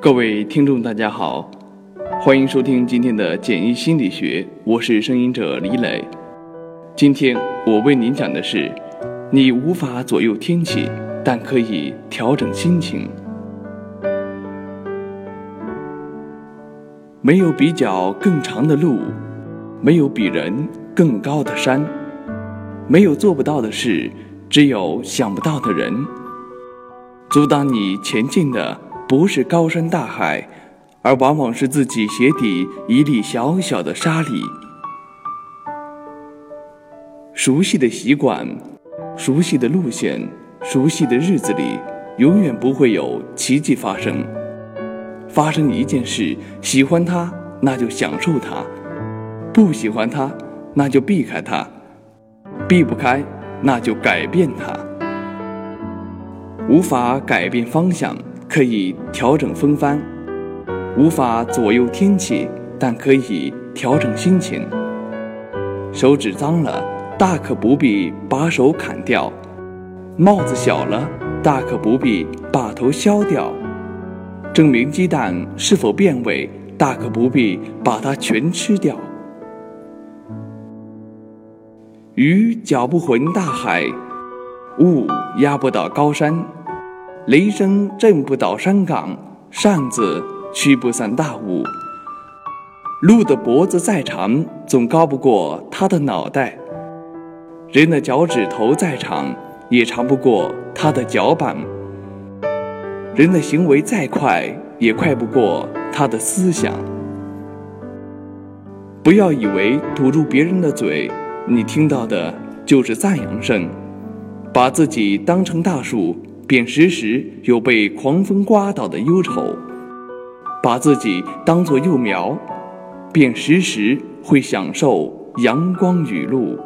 各位听众，大家好，欢迎收听今天的简易心理学，我是声音者李磊。今天我为您讲的是：你无法左右天气，但可以调整心情。没有比脚更长的路，没有比人更高的山，没有做不到的事，只有想不到的人。阻挡你前进的。不是高山大海，而往往是自己鞋底一粒小小的沙粒。熟悉的习惯，熟悉的路线，熟悉的日子里，永远不会有奇迹发生。发生一件事，喜欢它，那就享受它；不喜欢它，那就避开它；避不开，那就改变它。无法改变方向。可以调整风帆，无法左右天气，但可以调整心情。手指脏了，大可不必把手砍掉；帽子小了，大可不必把头削掉。证明鸡蛋是否变味，大可不必把它全吃掉。鱼搅不浑大海，雾压不倒高山。雷声震不倒山岗，扇子驱不散大雾。鹿的脖子再长，总高不过它的脑袋；人的脚趾头再长，也长不过他的脚板；人的行为再快，也快不过他的思想。不要以为堵住别人的嘴，你听到的就是赞扬声；把自己当成大树。便时时有被狂风刮倒的忧愁，把自己当作幼苗，便时时会享受阳光雨露。